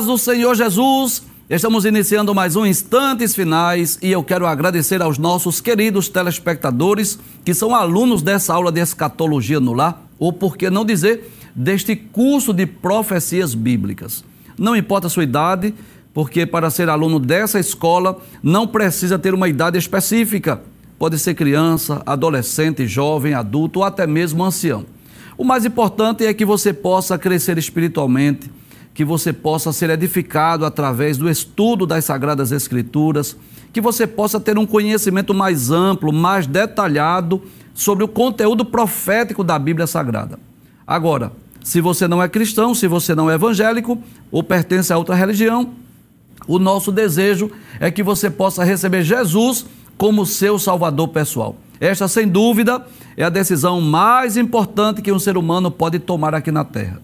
Paz do Senhor Jesus. Estamos iniciando mais um Instantes Finais e eu quero agradecer aos nossos queridos telespectadores que são alunos dessa aula de escatologia no lar, ou por que não dizer, deste curso de profecias bíblicas. Não importa a sua idade, porque para ser aluno dessa escola não precisa ter uma idade específica. Pode ser criança, adolescente, jovem, adulto ou até mesmo ancião. O mais importante é que você possa crescer espiritualmente que você possa ser edificado através do estudo das Sagradas Escrituras, que você possa ter um conhecimento mais amplo, mais detalhado sobre o conteúdo profético da Bíblia Sagrada. Agora, se você não é cristão, se você não é evangélico ou pertence a outra religião, o nosso desejo é que você possa receber Jesus como seu salvador pessoal. Esta, sem dúvida, é a decisão mais importante que um ser humano pode tomar aqui na Terra.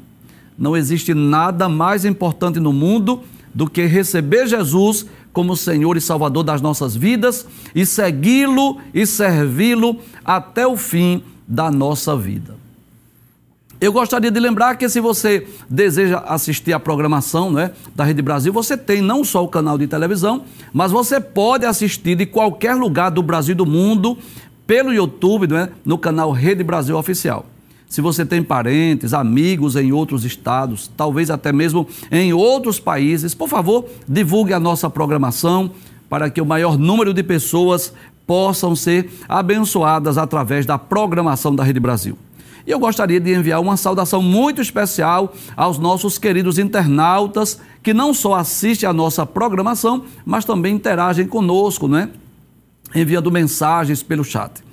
Não existe nada mais importante no mundo do que receber Jesus como Senhor e Salvador das nossas vidas e segui-lo e servi-lo até o fim da nossa vida. Eu gostaria de lembrar que se você deseja assistir a programação né, da Rede Brasil, você tem não só o canal de televisão, mas você pode assistir de qualquer lugar do Brasil e do mundo pelo YouTube, né, no canal Rede Brasil Oficial. Se você tem parentes, amigos em outros estados, talvez até mesmo em outros países, por favor, divulgue a nossa programação para que o maior número de pessoas possam ser abençoadas através da programação da Rede Brasil. E eu gostaria de enviar uma saudação muito especial aos nossos queridos internautas que não só assistem a nossa programação, mas também interagem conosco, né? Enviando mensagens pelo chat.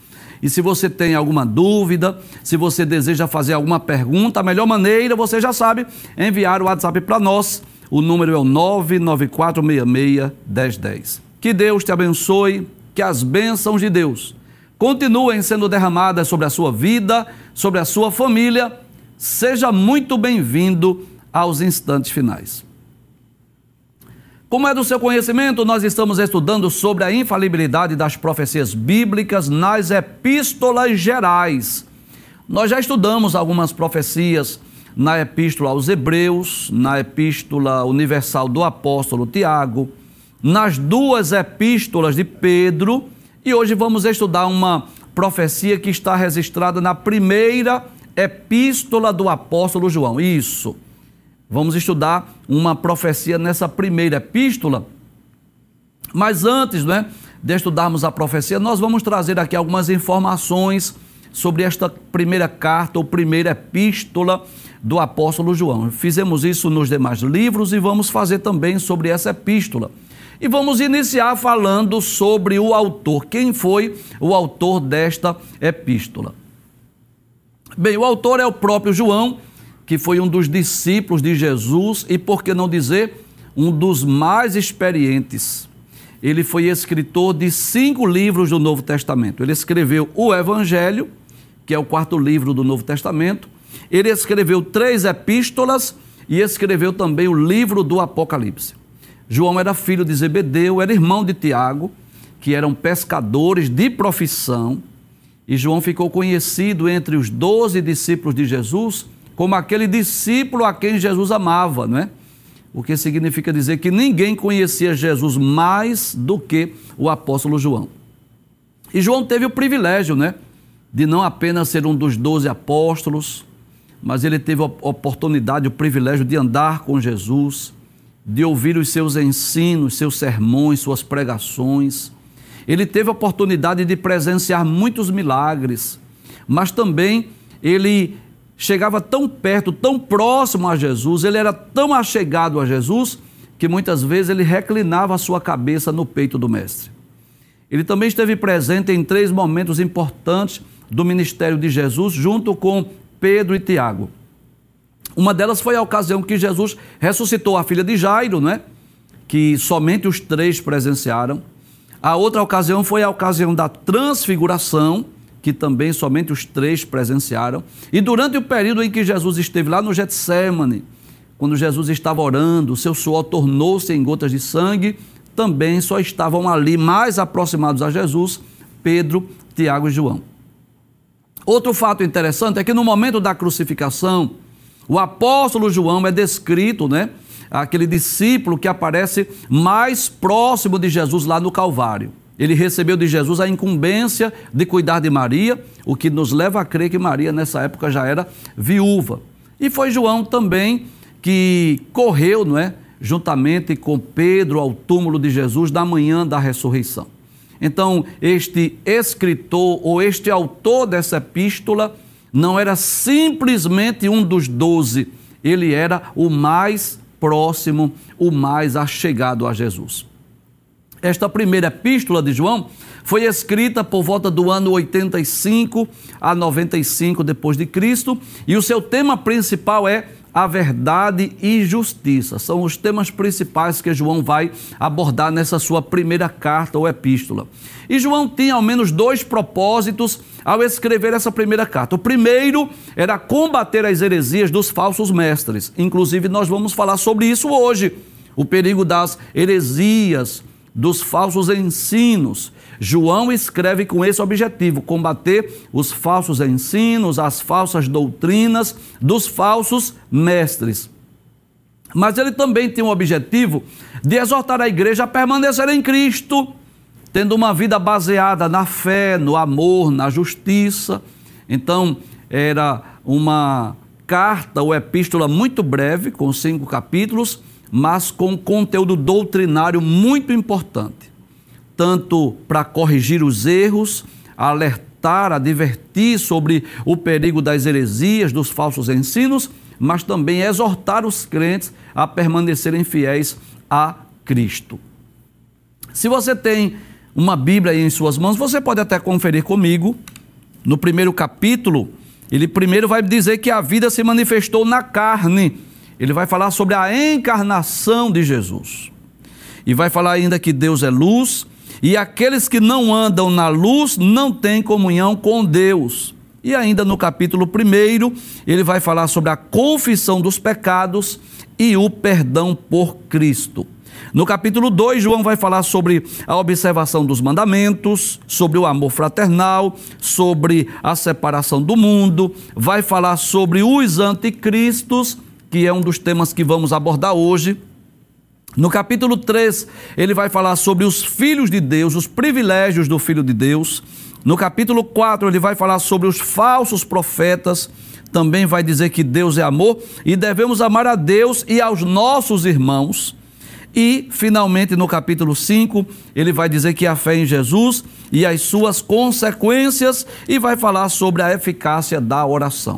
E se você tem alguma dúvida, se você deseja fazer alguma pergunta, a melhor maneira, você já sabe, é enviar o WhatsApp para nós. O número é o 994661010. Que Deus te abençoe, que as bênçãos de Deus continuem sendo derramadas sobre a sua vida, sobre a sua família. Seja muito bem-vindo aos instantes finais. Como é do seu conhecimento, nós estamos estudando sobre a infalibilidade das profecias bíblicas nas epístolas gerais. Nós já estudamos algumas profecias na epístola aos Hebreus, na epístola universal do apóstolo Tiago, nas duas epístolas de Pedro, e hoje vamos estudar uma profecia que está registrada na primeira epístola do apóstolo João. Isso. Vamos estudar uma profecia nessa primeira epístola. Mas antes né, de estudarmos a profecia, nós vamos trazer aqui algumas informações sobre esta primeira carta ou primeira epístola do apóstolo João. Fizemos isso nos demais livros e vamos fazer também sobre essa epístola. E vamos iniciar falando sobre o autor. Quem foi o autor desta epístola? Bem, o autor é o próprio João que foi um dos discípulos de Jesus e, por que não dizer, um dos mais experientes. Ele foi escritor de cinco livros do Novo Testamento. Ele escreveu o Evangelho, que é o quarto livro do Novo Testamento. Ele escreveu três epístolas e escreveu também o livro do Apocalipse. João era filho de Zebedeu, era irmão de Tiago, que eram pescadores de profissão. E João ficou conhecido entre os doze discípulos de Jesus como aquele discípulo a quem Jesus amava, não é? O que significa dizer que ninguém conhecia Jesus mais do que o apóstolo João. E João teve o privilégio, né? De não apenas ser um dos doze apóstolos, mas ele teve a oportunidade, o privilégio de andar com Jesus, de ouvir os seus ensinos, seus sermões, suas pregações. Ele teve a oportunidade de presenciar muitos milagres, mas também ele chegava tão perto, tão próximo a Jesus, ele era tão achegado a Jesus, que muitas vezes ele reclinava a sua cabeça no peito do Mestre. Ele também esteve presente em três momentos importantes do ministério de Jesus, junto com Pedro e Tiago. Uma delas foi a ocasião que Jesus ressuscitou a filha de Jairo, né? que somente os três presenciaram. A outra ocasião foi a ocasião da transfiguração, que também somente os três presenciaram. E durante o período em que Jesus esteve lá no Getsemane, quando Jesus estava orando, seu suor tornou-se em gotas de sangue, também só estavam ali mais aproximados a Jesus Pedro, Tiago e João. Outro fato interessante é que no momento da crucificação, o apóstolo João é descrito, né, aquele discípulo que aparece mais próximo de Jesus lá no Calvário. Ele recebeu de Jesus a incumbência de cuidar de Maria, o que nos leva a crer que Maria nessa época já era viúva. E foi João também que correu, não é, juntamente com Pedro ao túmulo de Jesus da manhã da ressurreição. Então, este escritor ou este autor dessa epístola não era simplesmente um dos doze, ele era o mais próximo, o mais achegado a Jesus. Esta primeira epístola de João foi escrita por volta do ano 85 a 95 depois de Cristo, e o seu tema principal é a verdade e justiça. São os temas principais que João vai abordar nessa sua primeira carta ou epístola. E João tinha ao menos dois propósitos ao escrever essa primeira carta. O primeiro era combater as heresias dos falsos mestres. Inclusive, nós vamos falar sobre isso hoje. O perigo das heresias, dos falsos ensinos. João escreve com esse objetivo: combater os falsos ensinos, as falsas doutrinas dos falsos mestres. Mas ele também tem o objetivo de exortar a igreja a permanecer em Cristo, tendo uma vida baseada na fé, no amor, na justiça. Então, era uma carta ou epístola muito breve, com cinco capítulos, mas com conteúdo doutrinário muito importante tanto para corrigir os erros, alertar, advertir sobre o perigo das heresias, dos falsos ensinos, mas também exortar os crentes a permanecerem fiéis a Cristo. Se você tem uma Bíblia aí em suas mãos, você pode até conferir comigo. No primeiro capítulo, ele primeiro vai dizer que a vida se manifestou na carne. Ele vai falar sobre a encarnação de Jesus. E vai falar ainda que Deus é luz e aqueles que não andam na luz não têm comunhão com Deus. E ainda no capítulo 1, ele vai falar sobre a confissão dos pecados e o perdão por Cristo. No capítulo 2, João vai falar sobre a observação dos mandamentos, sobre o amor fraternal, sobre a separação do mundo, vai falar sobre os anticristos, que é um dos temas que vamos abordar hoje. No capítulo 3, ele vai falar sobre os filhos de Deus, os privilégios do filho de Deus. No capítulo 4, ele vai falar sobre os falsos profetas. Também vai dizer que Deus é amor e devemos amar a Deus e aos nossos irmãos. E, finalmente, no capítulo 5, ele vai dizer que a fé em Jesus e as suas consequências e vai falar sobre a eficácia da oração.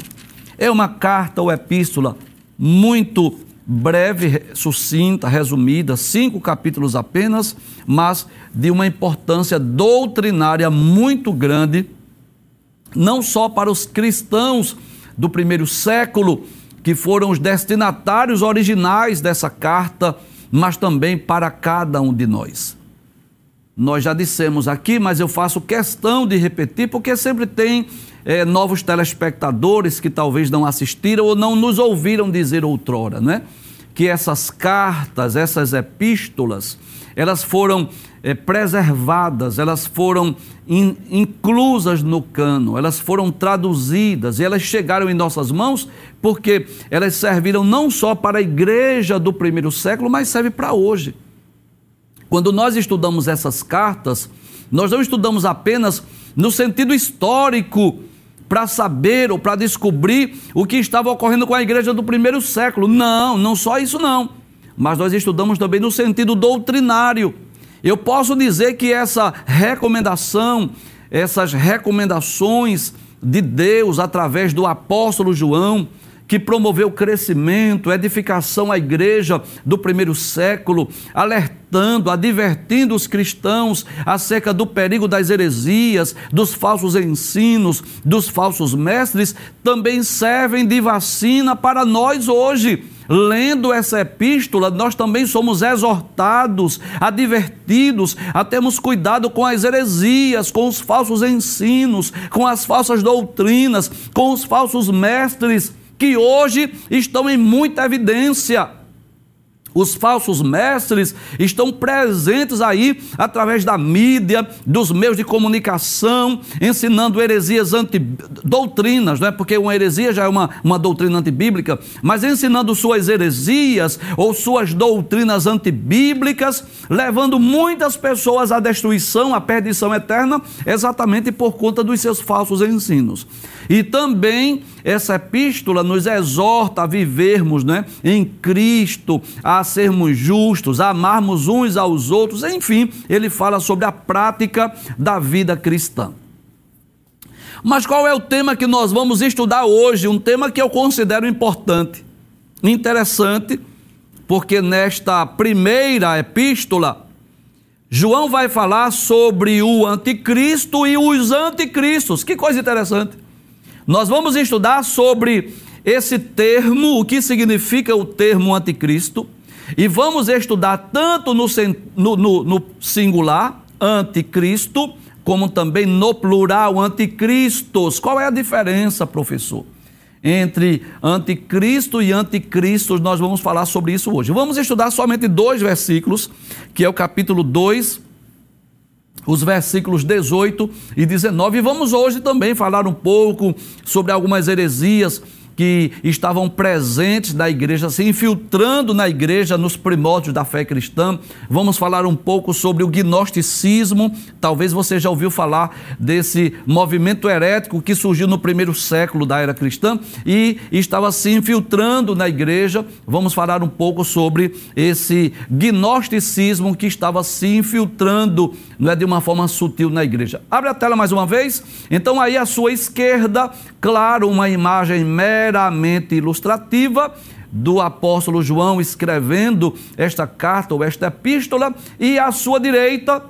É uma carta ou epístola muito breve, sucinta, resumida, cinco capítulos apenas, mas de uma importância doutrinária muito grande, não só para os cristãos do primeiro século, que foram os destinatários originais dessa carta, mas também para cada um de nós. Nós já dissemos aqui, mas eu faço questão de repetir, porque sempre tem é, novos telespectadores que talvez não assistiram ou não nos ouviram dizer outrora, não é? Que essas cartas, essas epístolas, elas foram é, preservadas, elas foram in, inclusas no cano, elas foram traduzidas e elas chegaram em nossas mãos porque elas serviram não só para a igreja do primeiro século, mas serve para hoje. Quando nós estudamos essas cartas, nós não estudamos apenas no sentido histórico para saber ou para descobrir o que estava ocorrendo com a igreja do primeiro século. Não, não só isso não. Mas nós estudamos também no sentido doutrinário. Eu posso dizer que essa recomendação, essas recomendações de Deus através do apóstolo João, que promoveu crescimento, edificação à igreja do primeiro século, alertando, advertindo os cristãos acerca do perigo das heresias, dos falsos ensinos, dos falsos mestres, também servem de vacina para nós hoje. Lendo essa epístola, nós também somos exortados, advertidos a termos cuidado com as heresias, com os falsos ensinos, com as falsas doutrinas, com os falsos mestres que hoje estão em muita evidência. Os falsos mestres estão presentes aí através da mídia, dos meios de comunicação, ensinando heresias antidoutrinas, não é? Porque uma heresia já é uma, uma doutrina antibíblica, mas ensinando suas heresias ou suas doutrinas antibíblicas, levando muitas pessoas à destruição, à perdição eterna, exatamente por conta dos seus falsos ensinos. E também essa epístola nos exorta a vivermos né, em Cristo, a sermos justos, a amarmos uns aos outros, enfim, ele fala sobre a prática da vida cristã. Mas qual é o tema que nós vamos estudar hoje? Um tema que eu considero importante, interessante, porque nesta primeira epístola, João vai falar sobre o anticristo e os anticristos. Que coisa interessante. Nós vamos estudar sobre esse termo, o que significa o termo anticristo, e vamos estudar tanto no, no, no, no singular, anticristo, como também no plural, anticristos. Qual é a diferença, professor? Entre anticristo e anticristos, nós vamos falar sobre isso hoje. Vamos estudar somente dois versículos, que é o capítulo 2, os versículos 18 e 19. E vamos hoje também falar um pouco sobre algumas heresias que estavam presentes na igreja, se infiltrando na igreja nos primórdios da fé cristã. Vamos falar um pouco sobre o gnosticismo. Talvez você já ouviu falar desse movimento herético que surgiu no primeiro século da era cristã e estava se infiltrando na igreja. Vamos falar um pouco sobre esse gnosticismo que estava se infiltrando, não é de uma forma sutil na igreja. Abre a tela mais uma vez. Então aí à sua esquerda, claro, uma imagem média meramente ilustrativa do apóstolo João escrevendo esta carta ou esta epístola, e à sua direita,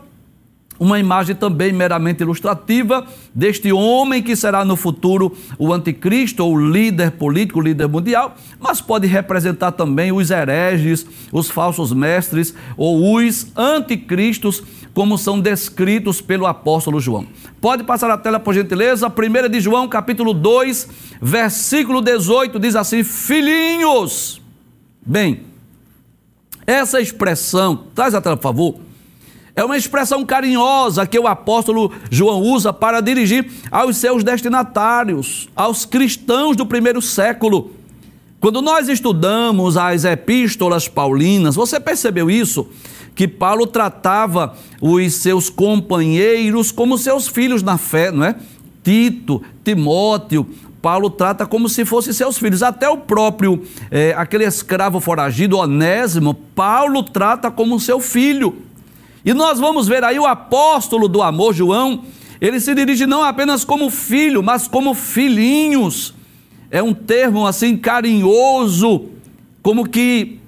uma imagem também meramente ilustrativa deste homem que será no futuro o anticristo ou líder político, líder mundial, mas pode representar também os hereges, os falsos mestres ou os anticristos como são descritos pelo apóstolo João. Pode passar a tela, por gentileza. 1 de João, capítulo 2, versículo 18, diz assim: Filhinhos. Bem, essa expressão, traz a tela, por favor. É uma expressão carinhosa que o apóstolo João usa para dirigir aos seus destinatários, aos cristãos do primeiro século. Quando nós estudamos as epístolas paulinas, você percebeu isso? que Paulo tratava os seus companheiros como seus filhos na fé, não é? Tito, Timóteo, Paulo trata como se fossem seus filhos. Até o próprio, é, aquele escravo foragido, Onésimo, Paulo trata como seu filho. E nós vamos ver aí o apóstolo do amor, João, ele se dirige não apenas como filho, mas como filhinhos. É um termo assim carinhoso, como que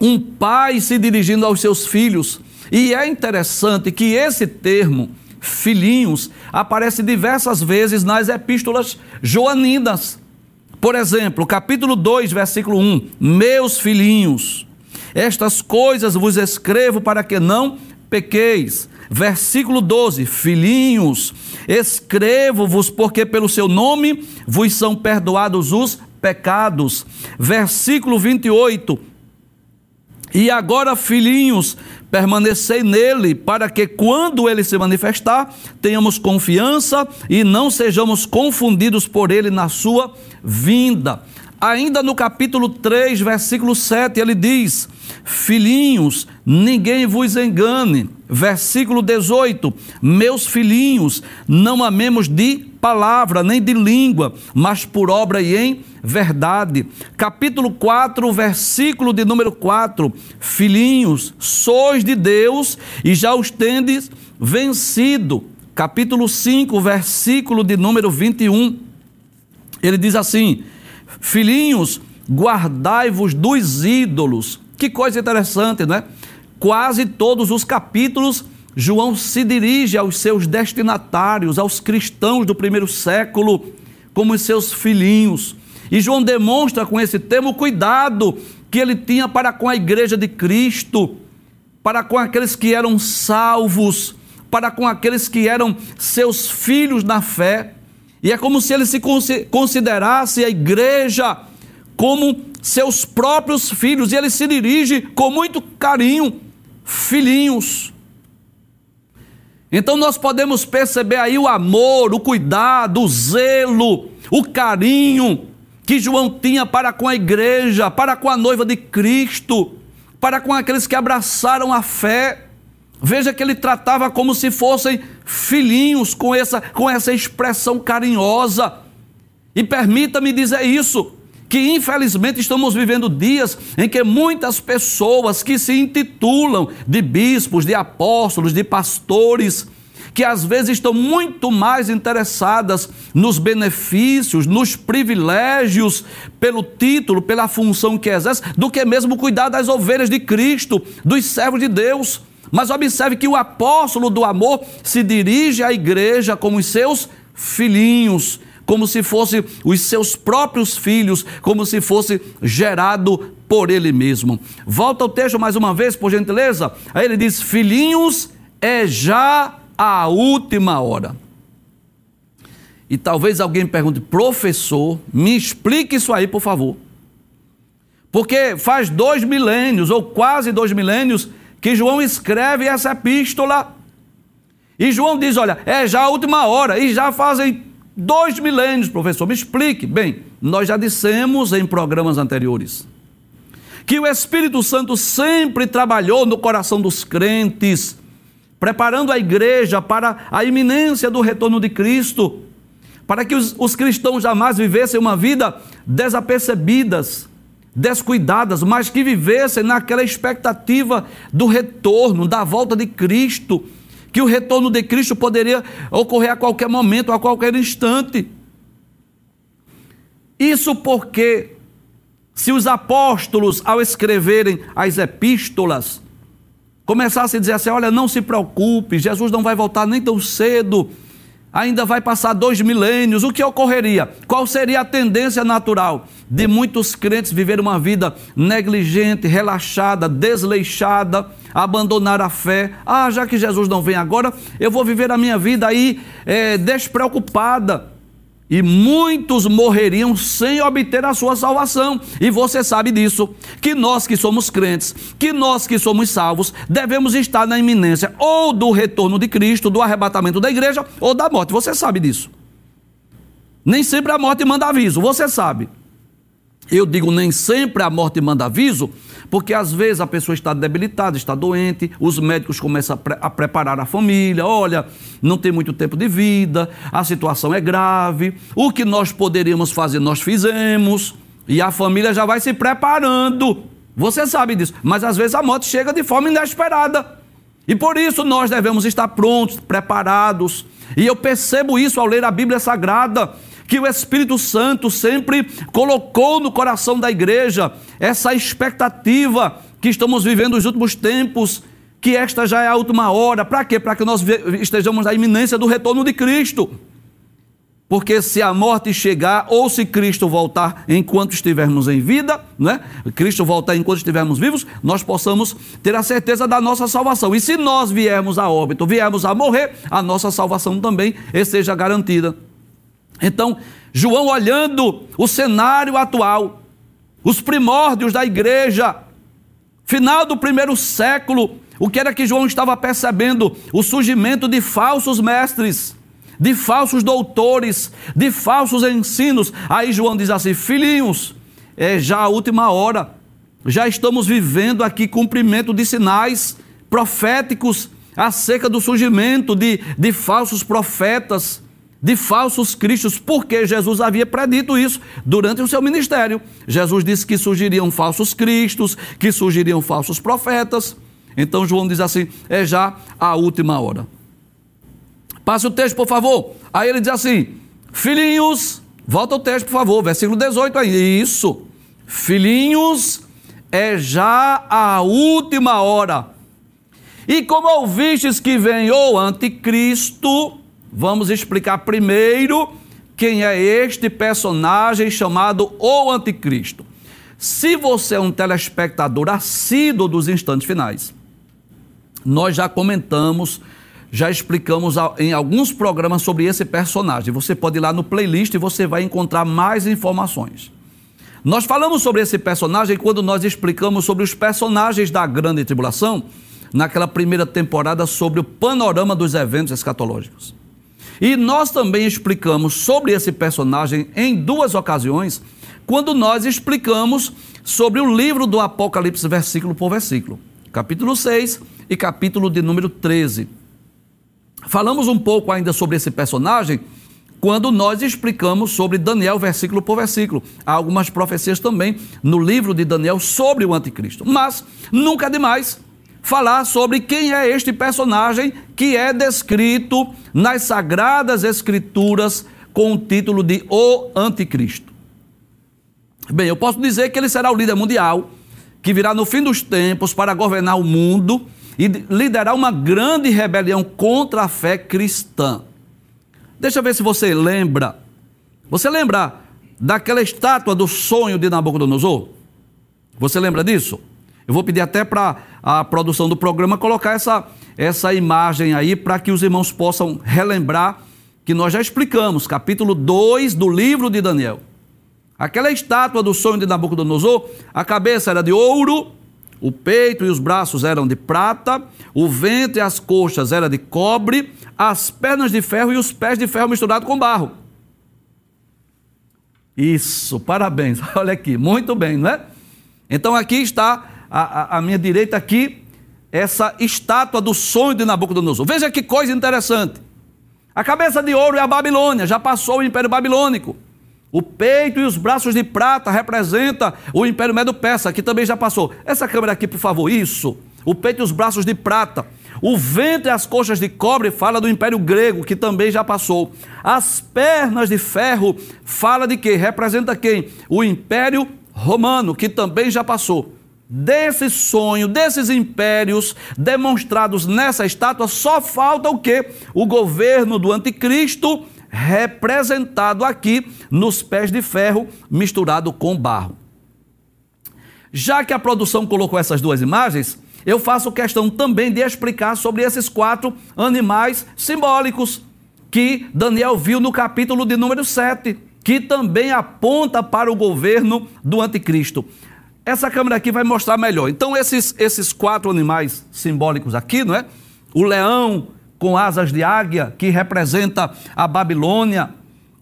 um pai se dirigindo aos seus filhos. E é interessante que esse termo, filhinhos, aparece diversas vezes nas epístolas joaninas. Por exemplo, capítulo 2, versículo 1: Meus filhinhos, estas coisas vos escrevo para que não pequeis. Versículo 12: Filhinhos, escrevo-vos porque pelo seu nome vos são perdoados os pecados. Versículo 28: e agora, filhinhos, permanecei nele, para que quando ele se manifestar, tenhamos confiança e não sejamos confundidos por ele na sua vinda. Ainda no capítulo 3, versículo 7, ele diz: Filhinhos, ninguém vos engane. Versículo 18: Meus filhinhos, não amemos de palavra, nem de língua, mas por obra e em verdade. Capítulo 4, versículo de número 4: Filhinhos, sois de Deus e já os tendes vencido. Capítulo 5, versículo de número 21. Ele diz assim: Filhinhos, guardai-vos dos ídolos. Que coisa interessante, não é? Quase todos os capítulos João se dirige aos seus destinatários, aos cristãos do primeiro século, como os seus filhinhos. E João demonstra com esse termo o cuidado que ele tinha para com a igreja de Cristo, para com aqueles que eram salvos, para com aqueles que eram seus filhos na fé. E é como se ele se considerasse a igreja como seus próprios filhos, e ele se dirige com muito carinho, filhinhos. Então nós podemos perceber aí o amor, o cuidado, o zelo, o carinho que João tinha para com a igreja, para com a noiva de Cristo, para com aqueles que abraçaram a fé. Veja que ele tratava como se fossem filhinhos, com essa, com essa expressão carinhosa. E permita-me dizer isso, que infelizmente estamos vivendo dias em que muitas pessoas que se intitulam de bispos, de apóstolos, de pastores, que às vezes estão muito mais interessadas nos benefícios, nos privilégios, pelo título, pela função que exerce, do que mesmo cuidar das ovelhas de Cristo, dos servos de Deus. Mas observe que o apóstolo do amor se dirige à igreja como os seus filhinhos, como se fossem os seus próprios filhos, como se fosse gerado por ele mesmo. Volta ao texto mais uma vez, por gentileza. Aí ele diz: Filhinhos, é já a última hora. E talvez alguém pergunte, professor, me explique isso aí, por favor. Porque faz dois milênios, ou quase dois milênios, que João escreve essa epístola. E João diz: Olha, é já a última hora, e já fazem dois milênios, professor, me explique. Bem, nós já dissemos em programas anteriores que o Espírito Santo sempre trabalhou no coração dos crentes, preparando a igreja para a iminência do retorno de Cristo, para que os, os cristãos jamais vivessem uma vida desapercebidas, descuidadas, mas que vivessem naquela expectativa do retorno, da volta de Cristo, que o retorno de Cristo poderia ocorrer a qualquer momento, a qualquer instante. Isso porque, se os apóstolos, ao escreverem as epístolas, começassem a dizer assim: olha, não se preocupe, Jesus não vai voltar nem tão cedo, ainda vai passar dois milênios, o que ocorreria? Qual seria a tendência natural de muitos crentes viver uma vida negligente, relaxada, desleixada, abandonar a fé? Ah, já que Jesus não vem agora, eu vou viver a minha vida aí é, despreocupada e muitos morreriam sem obter a sua salvação. E você sabe disso, que nós que somos crentes, que nós que somos salvos, devemos estar na iminência ou do retorno de Cristo, do arrebatamento da igreja ou da morte. Você sabe disso. Nem sempre a morte manda aviso, você sabe. Eu digo nem sempre a morte manda aviso, porque às vezes a pessoa está debilitada, está doente, os médicos começam a, pre a, preparar a família, olha, não tem muito tempo de vida, a situação é grave, o que nós poderíamos fazer, nós fizemos, e a família já vai se preparando. Você sabe disso, mas às vezes a morte chega de forma inesperada. E por isso nós devemos estar prontos, preparados. E eu percebo isso ao ler a Bíblia Sagrada que o Espírito Santo sempre colocou no coração da igreja essa expectativa que estamos vivendo nos últimos tempos, que esta já é a última hora. Para quê? Para que nós estejamos na iminência do retorno de Cristo. Porque se a morte chegar, ou se Cristo voltar enquanto estivermos em vida, né? Cristo voltar enquanto estivermos vivos, nós possamos ter a certeza da nossa salvação. E se nós viermos a óbito, viermos a morrer, a nossa salvação também esteja garantida. Então, João olhando o cenário atual, os primórdios da igreja, final do primeiro século, o que era que João estava percebendo? O surgimento de falsos mestres, de falsos doutores, de falsos ensinos. Aí João diz assim: Filhinhos, é já a última hora, já estamos vivendo aqui cumprimento de sinais proféticos acerca do surgimento de, de falsos profetas de falsos cristos, porque Jesus havia predito isso durante o seu ministério. Jesus disse que surgiriam falsos cristos, que surgiriam falsos profetas. Então João diz assim: é já a última hora. Passe o texto, por favor. Aí ele diz assim: Filhinhos, volta o texto, por favor, versículo 18 aí. Isso. Filhinhos, é já a última hora. E como ouvistes que vem o anticristo, Vamos explicar primeiro quem é este personagem chamado o Anticristo. Se você é um telespectador assíduo dos instantes finais, nós já comentamos, já explicamos em alguns programas sobre esse personagem. Você pode ir lá no playlist e você vai encontrar mais informações. Nós falamos sobre esse personagem quando nós explicamos sobre os personagens da grande tribulação, naquela primeira temporada, sobre o panorama dos eventos escatológicos. E nós também explicamos sobre esse personagem em duas ocasiões, quando nós explicamos sobre o livro do Apocalipse, versículo por versículo, capítulo 6 e capítulo de número 13. Falamos um pouco ainda sobre esse personagem quando nós explicamos sobre Daniel, versículo por versículo. Há algumas profecias também no livro de Daniel sobre o anticristo. Mas nunca é demais falar sobre quem é este personagem que é descrito nas sagradas escrituras com o título de O Anticristo. Bem, eu posso dizer que ele será o líder mundial que virá no fim dos tempos para governar o mundo e liderar uma grande rebelião contra a fé cristã. Deixa eu ver se você lembra. Você lembra daquela estátua do sonho de Nabucodonosor? Você lembra disso? Eu vou pedir até para a produção do programa colocar essa, essa imagem aí para que os irmãos possam relembrar que nós já explicamos, capítulo 2 do livro de Daniel. Aquela estátua do sonho de Nabucodonosor, a cabeça era de ouro, o peito e os braços eram de prata, o ventre e as coxas eram de cobre, as pernas de ferro e os pés de ferro misturados com barro. Isso, parabéns. Olha aqui, muito bem, não é? Então aqui está a, a, minha direita aqui, essa estátua do sonho de Nabucodonosor. Veja que coisa interessante. A cabeça de ouro é a Babilônia, já passou o Império Babilônico. O peito e os braços de prata representa o Império Medo-Persa, que também já passou. Essa câmera aqui, por favor, isso. O peito e os braços de prata. O ventre e as coxas de cobre fala do Império Grego, que também já passou. As pernas de ferro fala de quê? Representa quem? O Império Romano, que também já passou. Desse sonho, desses impérios demonstrados nessa estátua, só falta o quê? O governo do anticristo representado aqui nos pés de ferro misturado com barro. Já que a produção colocou essas duas imagens, eu faço questão também de explicar sobre esses quatro animais simbólicos que Daniel viu no capítulo de número 7, que também aponta para o governo do anticristo. Essa câmera aqui vai mostrar melhor. Então, esses, esses quatro animais simbólicos aqui, não é? O leão, com asas de águia, que representa a Babilônia.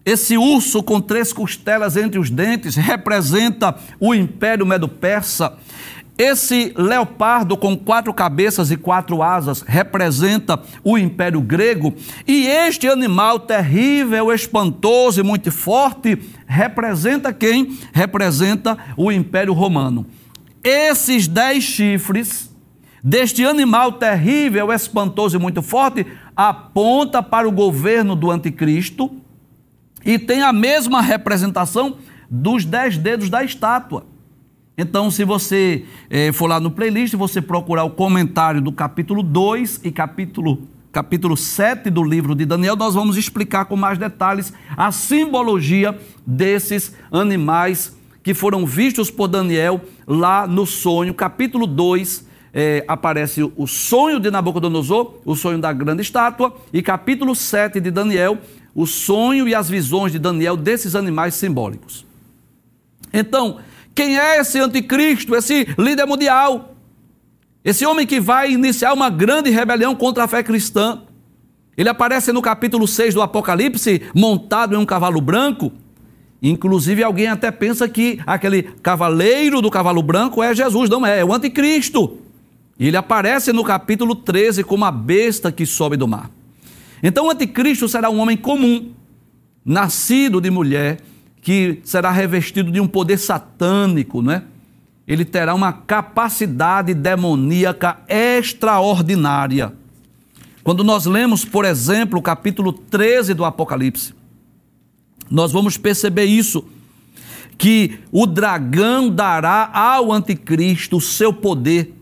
Esse urso com três costelas entre os dentes representa o Império Medo-Persa. Esse leopardo com quatro cabeças e quatro asas representa o Império Grego. E este animal terrível, espantoso e muito forte representa quem? Representa o Império Romano. Esses dez chifres deste animal terrível, espantoso e muito forte, aponta para o governo do anticristo e tem a mesma representação dos dez dedos da estátua. Então, se você eh, for lá no playlist, você procurar o comentário do capítulo 2 e capítulo, capítulo 7 do livro de Daniel, nós vamos explicar com mais detalhes a simbologia desses animais que foram vistos por Daniel lá no sonho, capítulo 2, é, aparece o sonho de Nabucodonosor, o sonho da grande estátua, e capítulo 7 de Daniel, o sonho e as visões de Daniel desses animais simbólicos. Então, quem é esse anticristo, esse líder mundial? Esse homem que vai iniciar uma grande rebelião contra a fé cristã. Ele aparece no capítulo 6 do Apocalipse, montado em um cavalo branco. Inclusive, alguém até pensa que aquele cavaleiro do cavalo branco é Jesus. Não é, é o anticristo. E ele aparece no capítulo 13 como a besta que sobe do mar. Então o anticristo será um homem comum, nascido de mulher, que será revestido de um poder satânico, não é? Ele terá uma capacidade demoníaca extraordinária. Quando nós lemos, por exemplo, o capítulo 13 do Apocalipse, nós vamos perceber isso, que o dragão dará ao anticristo o seu poder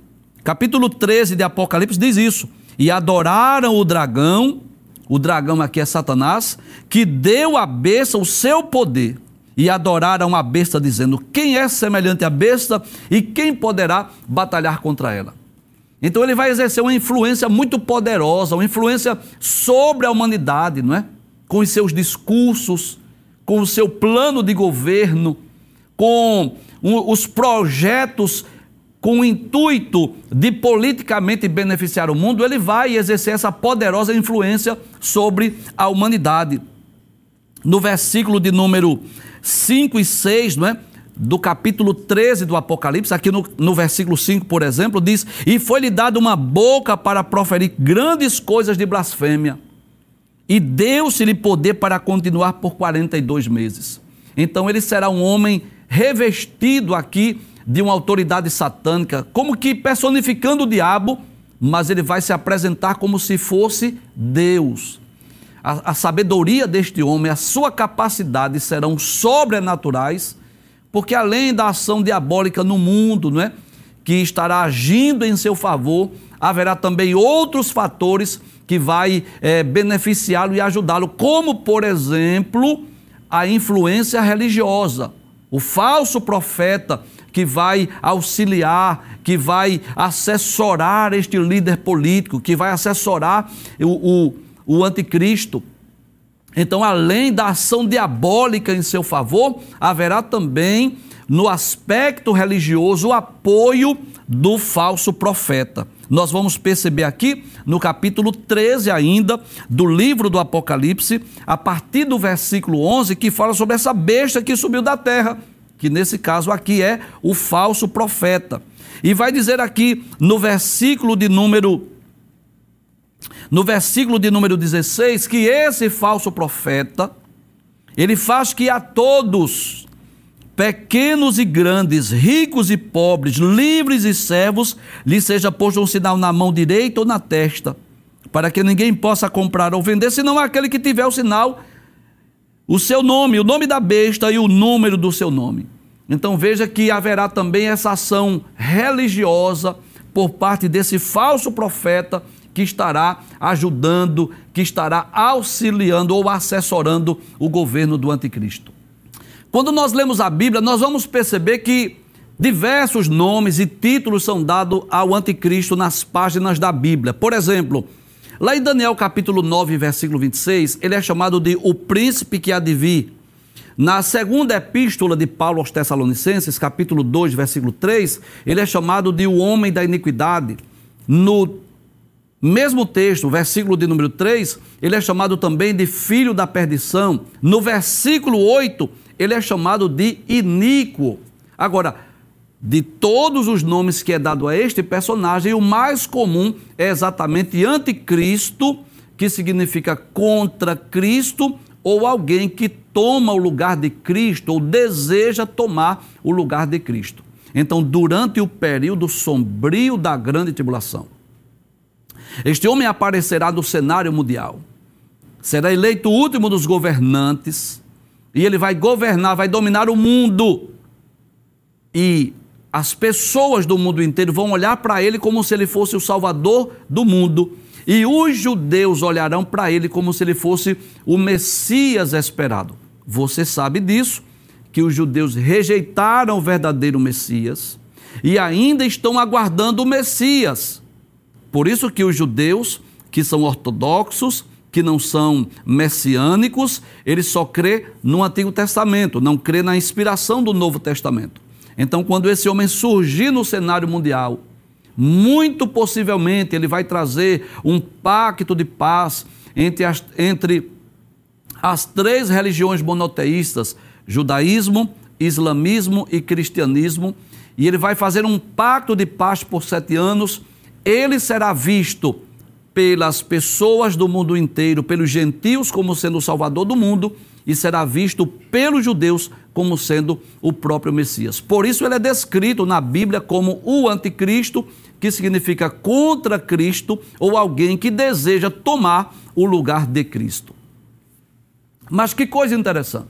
Capítulo 13 de Apocalipse diz isso. E adoraram o dragão, o dragão aqui é Satanás, que deu à besta o seu poder. E adoraram a besta, dizendo: Quem é semelhante à besta e quem poderá batalhar contra ela? Então ele vai exercer uma influência muito poderosa, uma influência sobre a humanidade, não é? Com os seus discursos, com o seu plano de governo, com os projetos com o intuito de politicamente beneficiar o mundo, ele vai exercer essa poderosa influência sobre a humanidade. No versículo de número 5 e 6, não é? do capítulo 13 do Apocalipse, aqui no, no versículo 5, por exemplo, diz: E foi-lhe dada uma boca para proferir grandes coisas de blasfêmia, e deu-se-lhe poder para continuar por 42 meses. Então ele será um homem revestido aqui de uma autoridade satânica, como que personificando o diabo, mas ele vai se apresentar como se fosse Deus. A, a sabedoria deste homem, a sua capacidade serão sobrenaturais porque além da ação diabólica no mundo, não é? que estará agindo em seu favor, haverá também outros fatores que vai é, beneficiá-lo e ajudá-lo, como por exemplo a influência religiosa, o falso profeta que vai auxiliar, que vai assessorar este líder político, que vai assessorar o, o, o anticristo. Então, além da ação diabólica em seu favor, haverá também no aspecto religioso o apoio do falso profeta. Nós vamos perceber aqui no capítulo 13 ainda do livro do Apocalipse, a partir do versículo 11, que fala sobre essa besta que subiu da terra, que nesse caso aqui é o falso profeta. E vai dizer aqui no versículo de número no versículo de número 16, que esse falso profeta, ele faz que a todos, pequenos e grandes, ricos e pobres, livres e servos, lhe seja posto um sinal na mão direita ou na testa, para que ninguém possa comprar ou vender, senão aquele que tiver o sinal, o seu nome, o nome da besta e o número do seu nome. Então veja que haverá também essa ação religiosa por parte desse falso profeta que estará ajudando, que estará auxiliando ou assessorando o governo do anticristo. Quando nós lemos a Bíblia, nós vamos perceber que diversos nomes e títulos são dados ao anticristo nas páginas da Bíblia. Por exemplo, lá em Daniel capítulo 9, versículo 26, ele é chamado de o príncipe que há de vir. Na segunda epístola de Paulo aos Tessalonicenses, capítulo 2, versículo 3, ele é chamado de o homem da iniquidade. No mesmo texto, versículo de número 3, ele é chamado também de filho da perdição. No versículo 8, ele é chamado de iníquo. Agora, de todos os nomes que é dado a este personagem, o mais comum é exatamente anticristo, que significa contra Cristo, ou alguém que toma o lugar de Cristo, ou deseja tomar o lugar de Cristo. Então, durante o período sombrio da grande tribulação, este homem aparecerá no cenário mundial. Será eleito o último dos governantes e ele vai governar, vai dominar o mundo. E as pessoas do mundo inteiro vão olhar para ele como se ele fosse o salvador do mundo. E os judeus olharão para ele como se ele fosse o Messias esperado. Você sabe disso, que os judeus rejeitaram o verdadeiro Messias e ainda estão aguardando o Messias. Por isso que os judeus, que são ortodoxos, que não são messiânicos, eles só crê no Antigo Testamento, não crê na inspiração do Novo Testamento. Então, quando esse homem surgir no cenário mundial, muito possivelmente ele vai trazer um pacto de paz entre as, entre as três religiões monoteístas, judaísmo, islamismo e cristianismo, e ele vai fazer um pacto de paz por sete anos, ele será visto pelas pessoas do mundo inteiro, pelos gentios como sendo o salvador do mundo e será visto pelos judeus como sendo o próprio Messias. Por isso ele é descrito na Bíblia como o anticristo, que significa contra Cristo ou alguém que deseja tomar o lugar de Cristo. Mas que coisa interessante.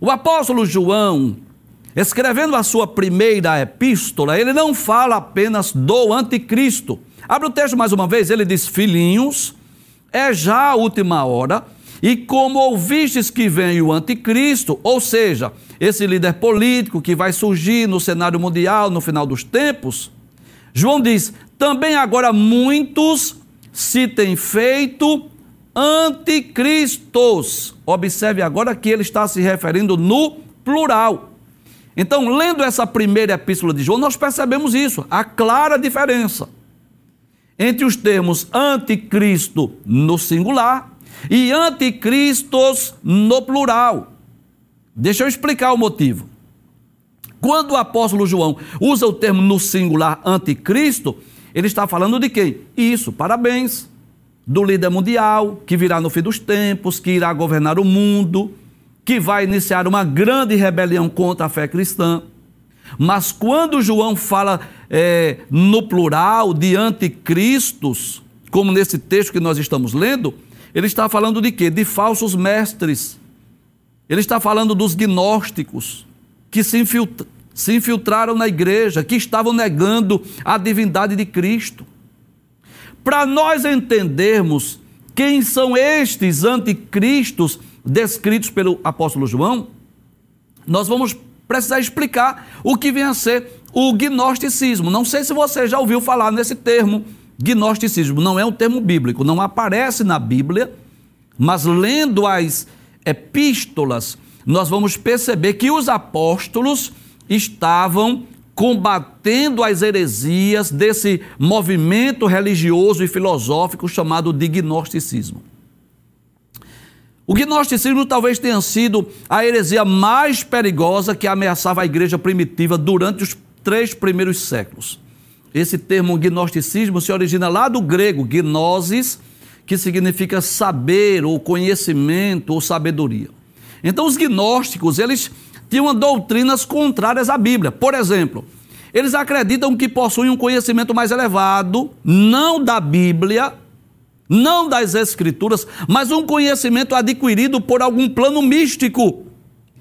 O apóstolo João Escrevendo a sua primeira epístola, ele não fala apenas do anticristo. Abre o texto mais uma vez, ele diz: Filhinhos, é já a última hora, e como ouvistes que vem o anticristo, ou seja, esse líder político que vai surgir no cenário mundial no final dos tempos, João diz: também agora muitos se têm feito anticristos. Observe agora que ele está se referindo no plural. Então, lendo essa primeira epístola de João, nós percebemos isso, a clara diferença entre os termos anticristo no singular e anticristos no plural. Deixa eu explicar o motivo. Quando o apóstolo João usa o termo no singular anticristo, ele está falando de quem? Isso, parabéns. Do líder mundial, que virá no fim dos tempos, que irá governar o mundo, que vai iniciar uma grande rebelião contra a fé cristã. Mas quando João fala é, no plural de anticristos, como nesse texto que nós estamos lendo, ele está falando de quê? De falsos mestres. Ele está falando dos gnósticos, que se, infiltra, se infiltraram na igreja, que estavam negando a divindade de Cristo. Para nós entendermos quem são estes anticristos descritos pelo apóstolo João, nós vamos precisar explicar o que vem a ser o gnosticismo. Não sei se você já ouviu falar nesse termo, gnosticismo. Não é um termo bíblico, não aparece na Bíblia, mas lendo as epístolas, nós vamos perceber que os apóstolos estavam combatendo as heresias desse movimento religioso e filosófico chamado de gnosticismo. O gnosticismo talvez tenha sido a heresia mais perigosa que ameaçava a igreja primitiva durante os três primeiros séculos. Esse termo gnosticismo se origina lá do grego gnosis, que significa saber ou conhecimento ou sabedoria. Então os gnósticos, eles tinham doutrinas contrárias à Bíblia. Por exemplo, eles acreditam que possuem um conhecimento mais elevado, não da Bíblia, não das Escrituras, mas um conhecimento adquirido por algum plano místico.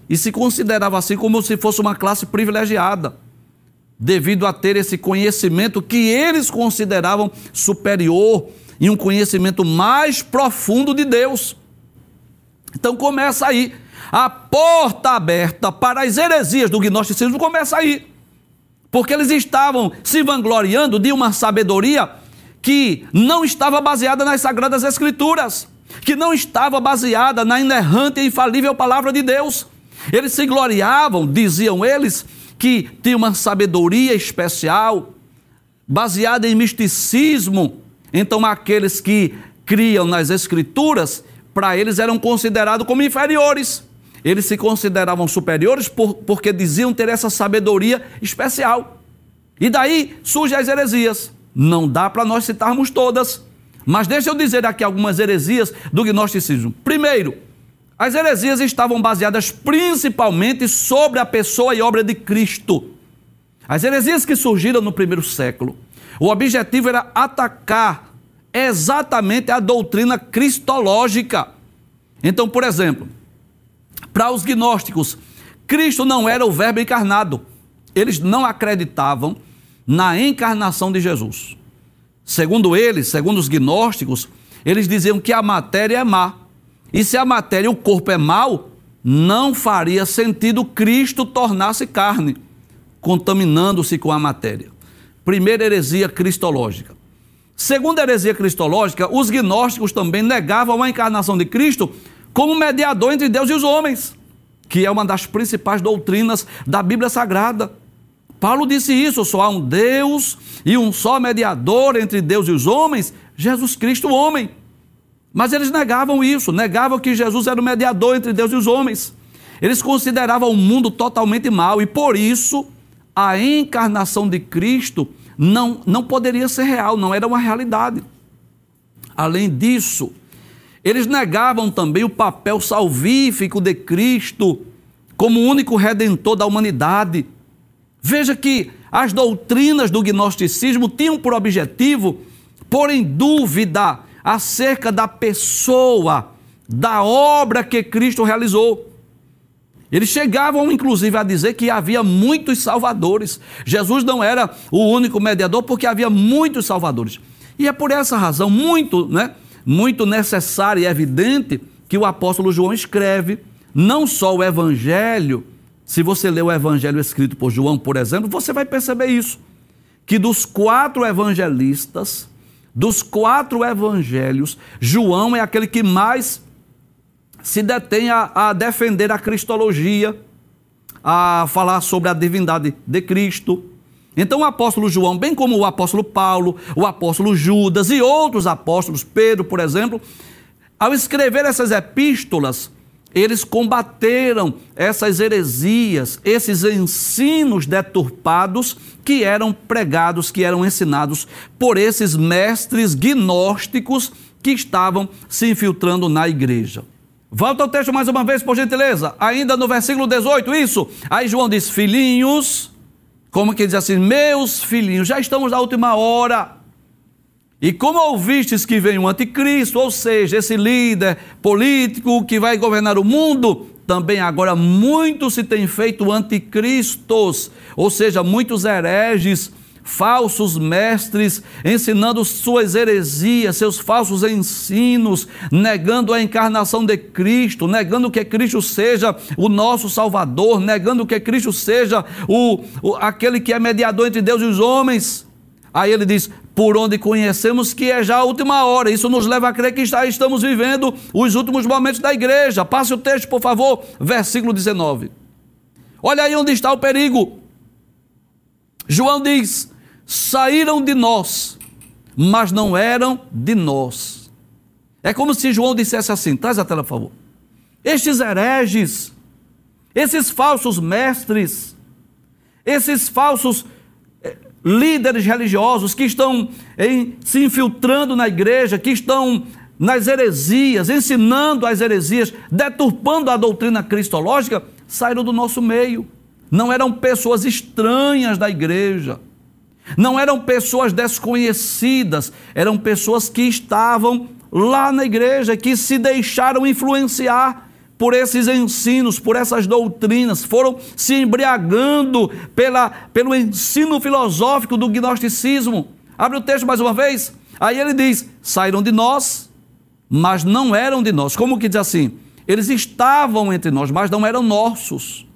E se considerava assim como se fosse uma classe privilegiada, devido a ter esse conhecimento que eles consideravam superior e um conhecimento mais profundo de Deus. Então começa aí. A porta aberta para as heresias do gnosticismo começa aí. Porque eles estavam se vangloriando de uma sabedoria que não estava baseada nas Sagradas Escrituras, que não estava baseada na inerrante e infalível palavra de Deus. Eles se gloriavam, diziam eles, que tinha uma sabedoria especial, baseada em misticismo. Então, aqueles que criam nas Escrituras, para eles eram considerados como inferiores. Eles se consideravam superiores por, porque diziam ter essa sabedoria especial. E daí surgem as heresias. Não dá para nós citarmos todas, mas deixa eu dizer aqui algumas heresias do gnosticismo. Primeiro, as heresias estavam baseadas principalmente sobre a pessoa e obra de Cristo. As heresias que surgiram no primeiro século, o objetivo era atacar exatamente a doutrina cristológica. Então, por exemplo, para os gnósticos, Cristo não era o Verbo encarnado. Eles não acreditavam na encarnação de Jesus. Segundo eles, segundo os gnósticos, eles diziam que a matéria é má. E se a matéria, o corpo é mau, não faria sentido Cristo tornar-se carne, contaminando-se com a matéria. Primeira heresia cristológica. Segunda heresia cristológica, os gnósticos também negavam a encarnação de Cristo como mediador entre Deus e os homens, que é uma das principais doutrinas da Bíblia Sagrada. Paulo disse isso: só há um Deus e um só mediador entre Deus e os homens, Jesus Cristo, o homem. Mas eles negavam isso, negavam que Jesus era o mediador entre Deus e os homens. Eles consideravam o mundo totalmente mau e por isso a encarnação de Cristo não, não poderia ser real, não era uma realidade. Além disso, eles negavam também o papel salvífico de Cristo como único redentor da humanidade. Veja que as doutrinas do gnosticismo tinham por objetivo pôr em dúvida acerca da pessoa, da obra que Cristo realizou. Eles chegavam, inclusive, a dizer que havia muitos salvadores. Jesus não era o único mediador, porque havia muitos salvadores. E é por essa razão muito, né, muito necessária e evidente que o apóstolo João escreve não só o evangelho, se você ler o evangelho escrito por João, por exemplo, você vai perceber isso. Que dos quatro evangelistas, dos quatro evangelhos, João é aquele que mais se detém a, a defender a cristologia, a falar sobre a divindade de Cristo. Então o apóstolo João, bem como o apóstolo Paulo, o apóstolo Judas e outros apóstolos, Pedro, por exemplo, ao escrever essas epístolas, eles combateram essas heresias, esses ensinos deturpados que eram pregados, que eram ensinados por esses mestres gnósticos que estavam se infiltrando na igreja. Volta ao texto mais uma vez, por gentileza. Ainda no versículo 18, isso. Aí João diz: Filhinhos, como que diz assim, meus filhinhos, já estamos na última hora. E como ouvistes que vem um anticristo, ou seja, esse líder político que vai governar o mundo, também agora muito se tem feito anticristos, ou seja, muitos hereges, falsos mestres, ensinando suas heresias, seus falsos ensinos, negando a encarnação de Cristo, negando que Cristo seja o nosso Salvador, negando que Cristo seja o, o aquele que é mediador entre Deus e os homens. Aí ele diz: por onde conhecemos que é já a última hora. Isso nos leva a crer que está, estamos vivendo os últimos momentos da igreja. Passe o texto, por favor, versículo 19. Olha aí onde está o perigo. João diz: saíram de nós, mas não eram de nós. É como se João dissesse assim: traz a tela, por favor. Estes hereges, esses falsos mestres, esses falsos líderes religiosos que estão em, se infiltrando na igreja, que estão nas heresias, ensinando as heresias, deturpando a doutrina cristológica, saíram do nosso meio. Não eram pessoas estranhas da igreja, não eram pessoas desconhecidas, eram pessoas que estavam lá na igreja, que se deixaram influenciar por esses ensinos, por essas doutrinas, foram se embriagando pela, pelo ensino filosófico do gnosticismo. Abre o texto mais uma vez. Aí ele diz: saíram de nós, mas não eram de nós. Como que diz assim? Eles estavam entre nós, mas não eram nossos.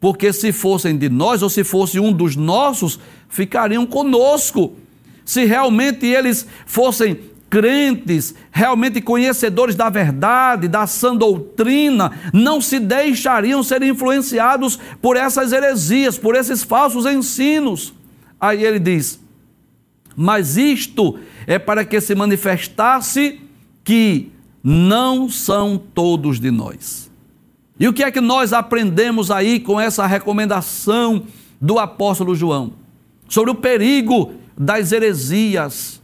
Porque se fossem de nós, ou se fosse um dos nossos, ficariam conosco. Se realmente eles fossem crentes, realmente conhecedores da verdade, da sã doutrina, não se deixariam ser influenciados por essas heresias, por esses falsos ensinos. Aí ele diz: Mas isto é para que se manifestasse que não são todos de nós. E o que é que nós aprendemos aí com essa recomendação do apóstolo João? Sobre o perigo das heresias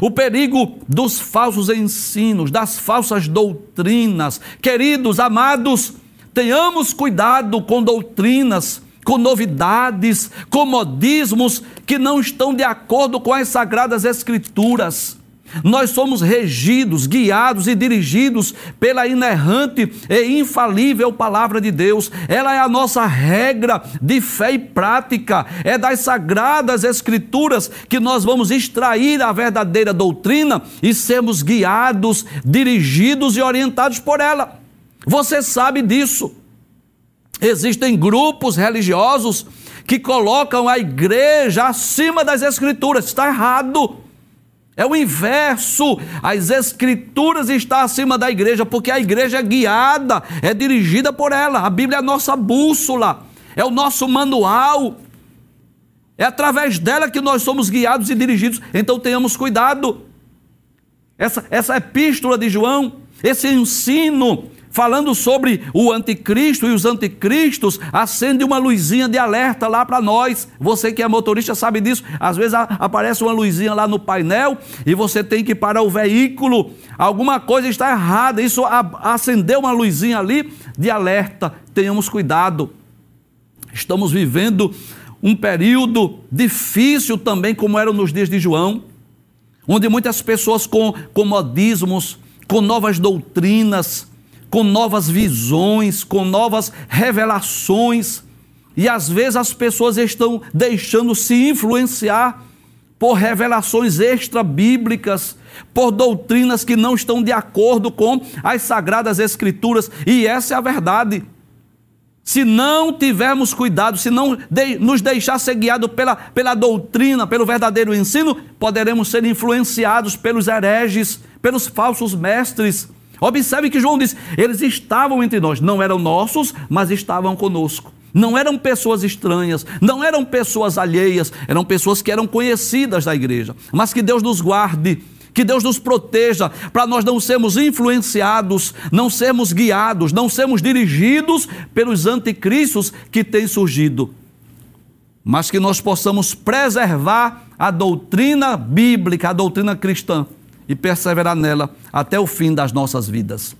o perigo dos falsos ensinos, das falsas doutrinas. Queridos, amados, tenhamos cuidado com doutrinas, com novidades, com modismos que não estão de acordo com as sagradas escrituras. Nós somos regidos, guiados e dirigidos pela inerrante e infalível palavra de Deus. Ela é a nossa regra de fé e prática. É das sagradas escrituras que nós vamos extrair a verdadeira doutrina e sermos guiados, dirigidos e orientados por ela. Você sabe disso. Existem grupos religiosos que colocam a igreja acima das escrituras. Está errado. É o inverso. As escrituras estão acima da igreja, porque a igreja é guiada, é dirigida por ela. A Bíblia é a nossa bússola, é o nosso manual. É através dela que nós somos guiados e dirigidos. Então tenhamos cuidado. Essa, essa epístola de João, esse ensino falando sobre o anticristo e os anticristos, acende uma luzinha de alerta lá para nós. Você que é motorista sabe disso. Às vezes aparece uma luzinha lá no painel e você tem que parar o veículo. Alguma coisa está errada. Isso acendeu uma luzinha ali de alerta. Tenhamos cuidado. Estamos vivendo um período difícil também, como era nos dias de João, onde muitas pessoas com, com modismos, com novas doutrinas, com novas visões, com novas revelações. E às vezes as pessoas estão deixando se influenciar por revelações extra-bíblicas, por doutrinas que não estão de acordo com as sagradas escrituras, e essa é a verdade. Se não tivermos cuidado, se não de, nos deixar ser guiado pela, pela doutrina, pelo verdadeiro ensino, poderemos ser influenciados pelos hereges, pelos falsos mestres. Observe que João diz: eles estavam entre nós, não eram nossos, mas estavam conosco. Não eram pessoas estranhas, não eram pessoas alheias, eram pessoas que eram conhecidas da igreja. Mas que Deus nos guarde que Deus nos proteja para nós não sermos influenciados, não sermos guiados, não sermos dirigidos pelos anticristos que têm surgido. Mas que nós possamos preservar a doutrina bíblica, a doutrina cristã e perseverar nela até o fim das nossas vidas.